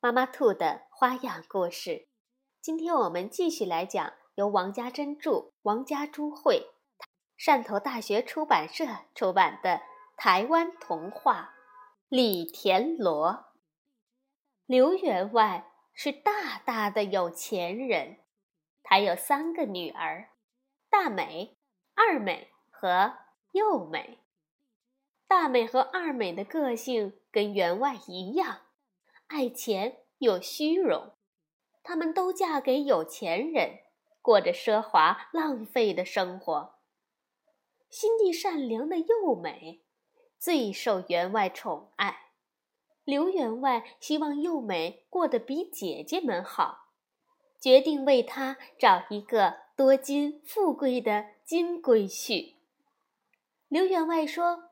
妈妈兔的花样故事，今天我们继续来讲由王家珍著、王家珠绘、汕头大学出版社出版的台湾童话《李田螺》。刘员外是大大的有钱人，他有三个女儿：大美、二美和幼美。大美和二美的个性跟员外一样。爱钱又虚荣，他们都嫁给有钱人，过着奢华浪费的生活。心地善良的幼美最受员外宠爱，刘员外希望幼美过得比姐姐们好，决定为她找一个多金富贵的金龟婿。刘员外说：“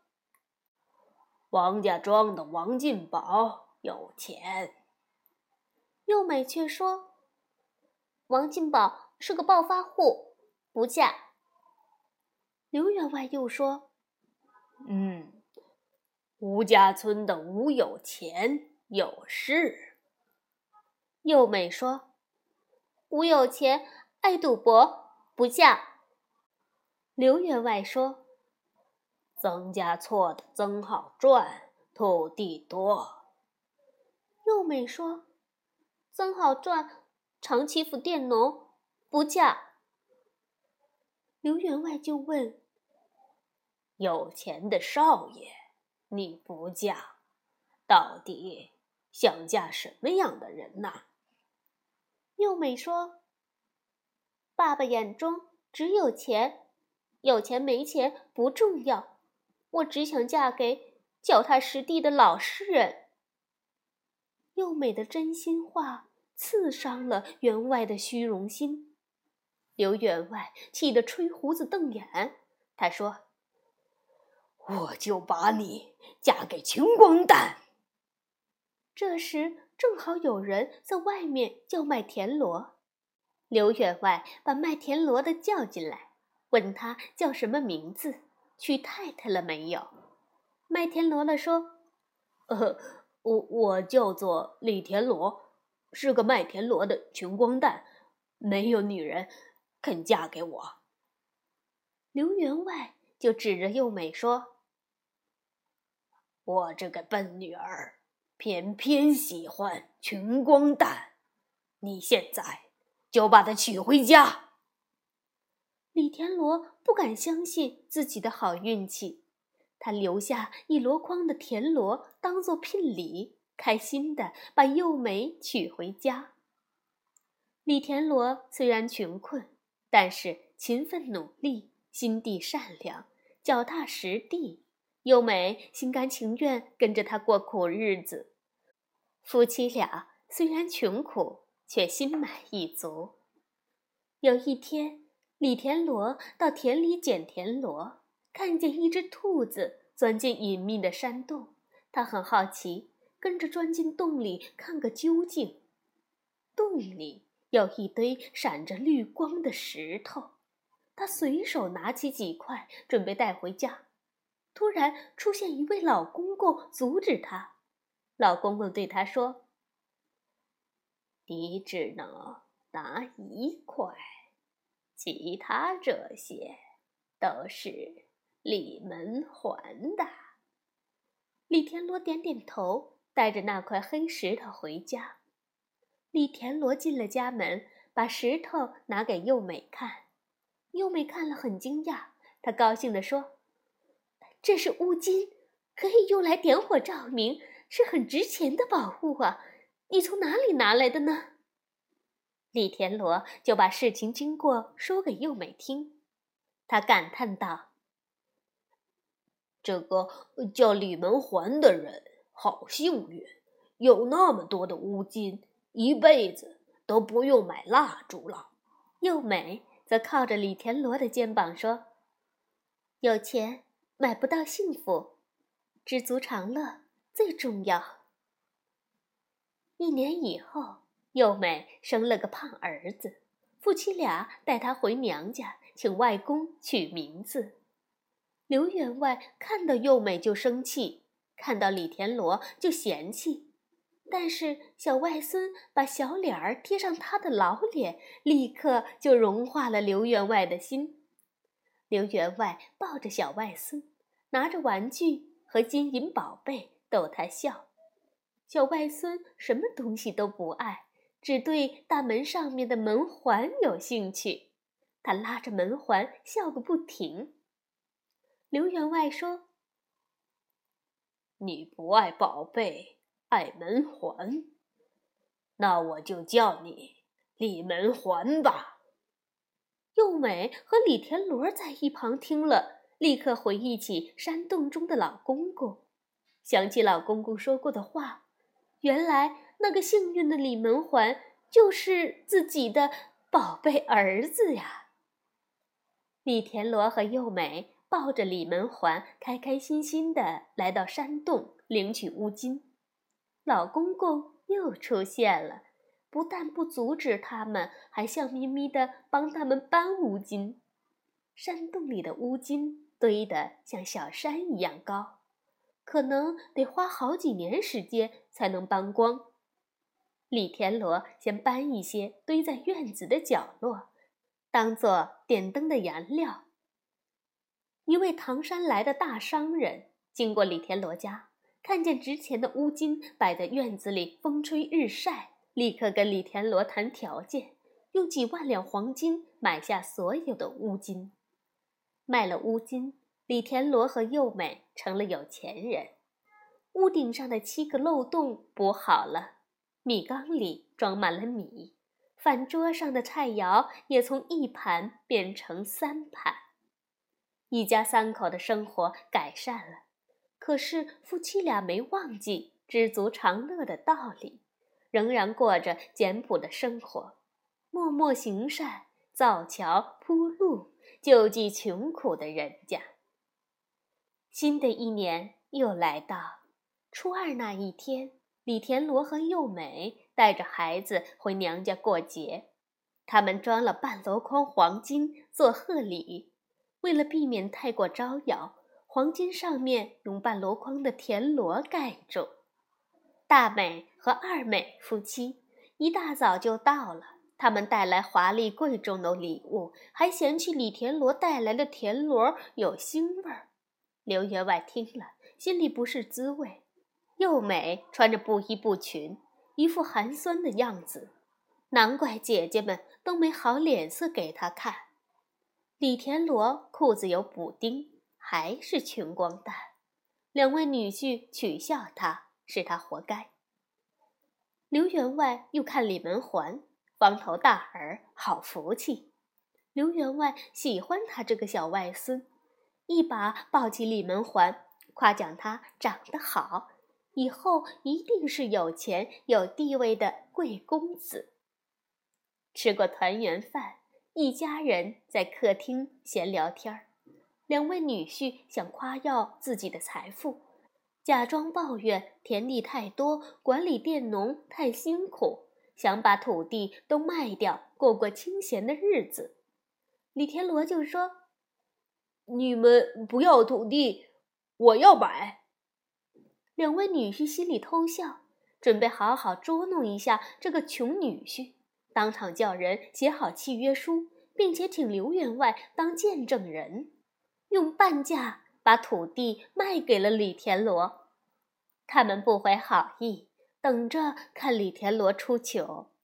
王家庄的王进宝。”有钱，幼美却说：“王进宝是个暴发户，不嫁。”刘员外又说：“嗯，吴家村的吴有钱有势。”幼美说：“吴有钱爱赌博，不嫁。”刘员外说：“曾家错的曾好赚，土地多。”幼美说：“曾好赚，常欺负佃农，不嫁。”刘员外就问：“有钱的少爷，你不嫁，到底想嫁什么样的人呐？”幼美说：“爸爸眼中只有钱，有钱没钱不重要，我只想嫁给脚踏实地的老实人。”幼美的真心话刺伤了员外的虚荣心，刘员外气得吹胡子瞪眼。他说：“我就把你嫁给穷光蛋。”这时正好有人在外面叫卖田螺，刘员外把卖田螺的叫进来，问他叫什么名字，娶太太了没有。卖田螺的说：“呃。”我我叫做李田螺，是个卖田螺的穷光蛋，没有女人肯嫁给我。刘员外就指着幼美说：“我这个笨女儿，偏偏喜欢穷光蛋，你现在就把她娶回家。”李田螺不敢相信自己的好运气。他留下一箩筐的田螺当做聘礼，开心的把幼美娶回家。李田螺虽然穷困，但是勤奋努力，心地善良，脚踏实地。幼美心甘情愿跟着他过苦日子。夫妻俩虽然穷苦，却心满意足。有一天，李田螺到田里捡田螺。看见一只兔子钻进隐秘的山洞，他很好奇，跟着钻进洞里看个究竟。洞里有一堆闪着绿光的石头，他随手拿起几块准备带回家，突然出现一位老公公阻止他。老公公对他说：“你只能拿一块，其他这些都是。”李门还的，李田螺点点头，带着那块黑石头回家。李田螺进了家门，把石头拿给幼美看。幼美看了很惊讶，她高兴地说：“这是乌金，可以用来点火照明，是很值钱的宝物啊！你从哪里拿来的呢？”李田螺就把事情经过说给幼美听，他感叹道。这个叫李门环的人好幸运，有那么多的乌金，一辈子都不用买蜡烛了。幼美则靠着李田螺的肩膀说：“有钱买不到幸福，知足常乐最重要。”一年以后，幼美生了个胖儿子，夫妻俩带他回娘家，请外公取名字。刘员外看到幼美就生气，看到李田螺就嫌弃，但是小外孙把小脸儿贴上他的老脸，立刻就融化了刘员外的心。刘员外抱着小外孙，拿着玩具和金银宝贝逗他笑。小外孙什么东西都不爱，只对大门上面的门环有兴趣，他拉着门环笑个不停。刘员外说：“你不爱宝贝，爱门环，那我就叫你李门环吧。”幼美和李田螺在一旁听了，立刻回忆起山洞中的老公公，想起老公公说过的话，原来那个幸运的李门环就是自己的宝贝儿子呀。李田螺和幼美。抱着李门环，开开心心的来到山洞领取乌金。老公公又出现了，不但不阻止他们，还笑眯眯的帮他们搬乌金。山洞里的乌金堆得像小山一样高，可能得花好几年时间才能搬光。李田螺先搬一些堆在院子的角落，当做点灯的燃料。一位唐山来的大商人经过李田螺家，看见值钱的乌金摆在院子里，风吹日晒，立刻跟李田螺谈条件，用几万两黄金买下所有的乌金。卖了乌金，李田螺和幼美成了有钱人。屋顶上的七个漏洞补好了，米缸里装满了米，饭桌上的菜肴也从一盘变成三盘。一家三口的生活改善了，可是夫妻俩没忘记知足常乐的道理，仍然过着简朴的生活，默默行善，造桥铺路，救济穷苦的人家。新的一年又来到，初二那一天，李田螺和幼美带着孩子回娘家过节，他们装了半箩筐黄金做贺礼。为了避免太过招摇，黄金上面用半箩筐的田螺盖住。大美和二美夫妻一大早就到了，他们带来华丽贵重的礼物，还嫌弃李田螺带来的田螺有腥味儿。刘员外听了，心里不是滋味。又美穿着布衣布裙，一副寒酸的样子，难怪姐姐们都没好脸色给她看。李田螺裤子有补丁，还是穷光蛋。两位女婿取笑他，是他活该。刘员外又看李门环，方头大耳，好福气。刘员外喜欢他这个小外孙，一把抱起李门环，夸奖他长得好，以后一定是有钱有地位的贵公子。吃过团圆饭。一家人在客厅闲聊天儿，两位女婿想夸耀自己的财富，假装抱怨田地太多，管理佃农太辛苦，想把土地都卖掉，过过清闲的日子。李田螺就说：“你们不要土地，我要买。”两位女婿心里偷笑，准备好好捉弄一下这个穷女婿。当场叫人写好契约书，并且请刘员外当见证人，用半价把土地卖给了李田螺。他们不怀好意，等着看李田螺出糗。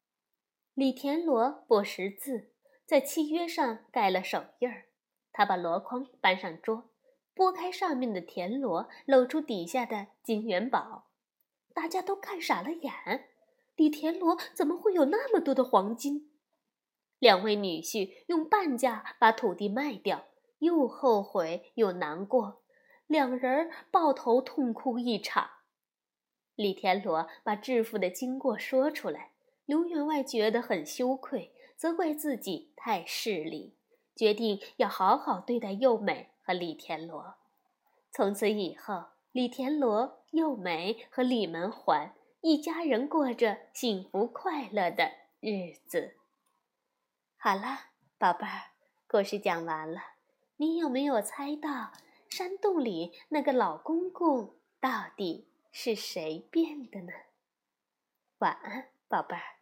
李田螺不识字，在契约上盖了手印儿。他把箩筐搬上桌，拨开上面的田螺，露出底下的金元宝。大家都看傻了眼。李田螺怎么会有那么多的黄金？两位女婿用半价把土地卖掉，又后悔又难过，两人抱头痛哭一场。李田螺把致富的经过说出来，刘员外觉得很羞愧，责怪自己太势利，决定要好好对待幼美和李田螺。从此以后，李田螺、幼美和李门环一家人过着幸福快乐的日子。好了，宝贝儿，故事讲完了。你有没有猜到山洞里那个老公公到底是谁变的呢？晚安，宝贝儿。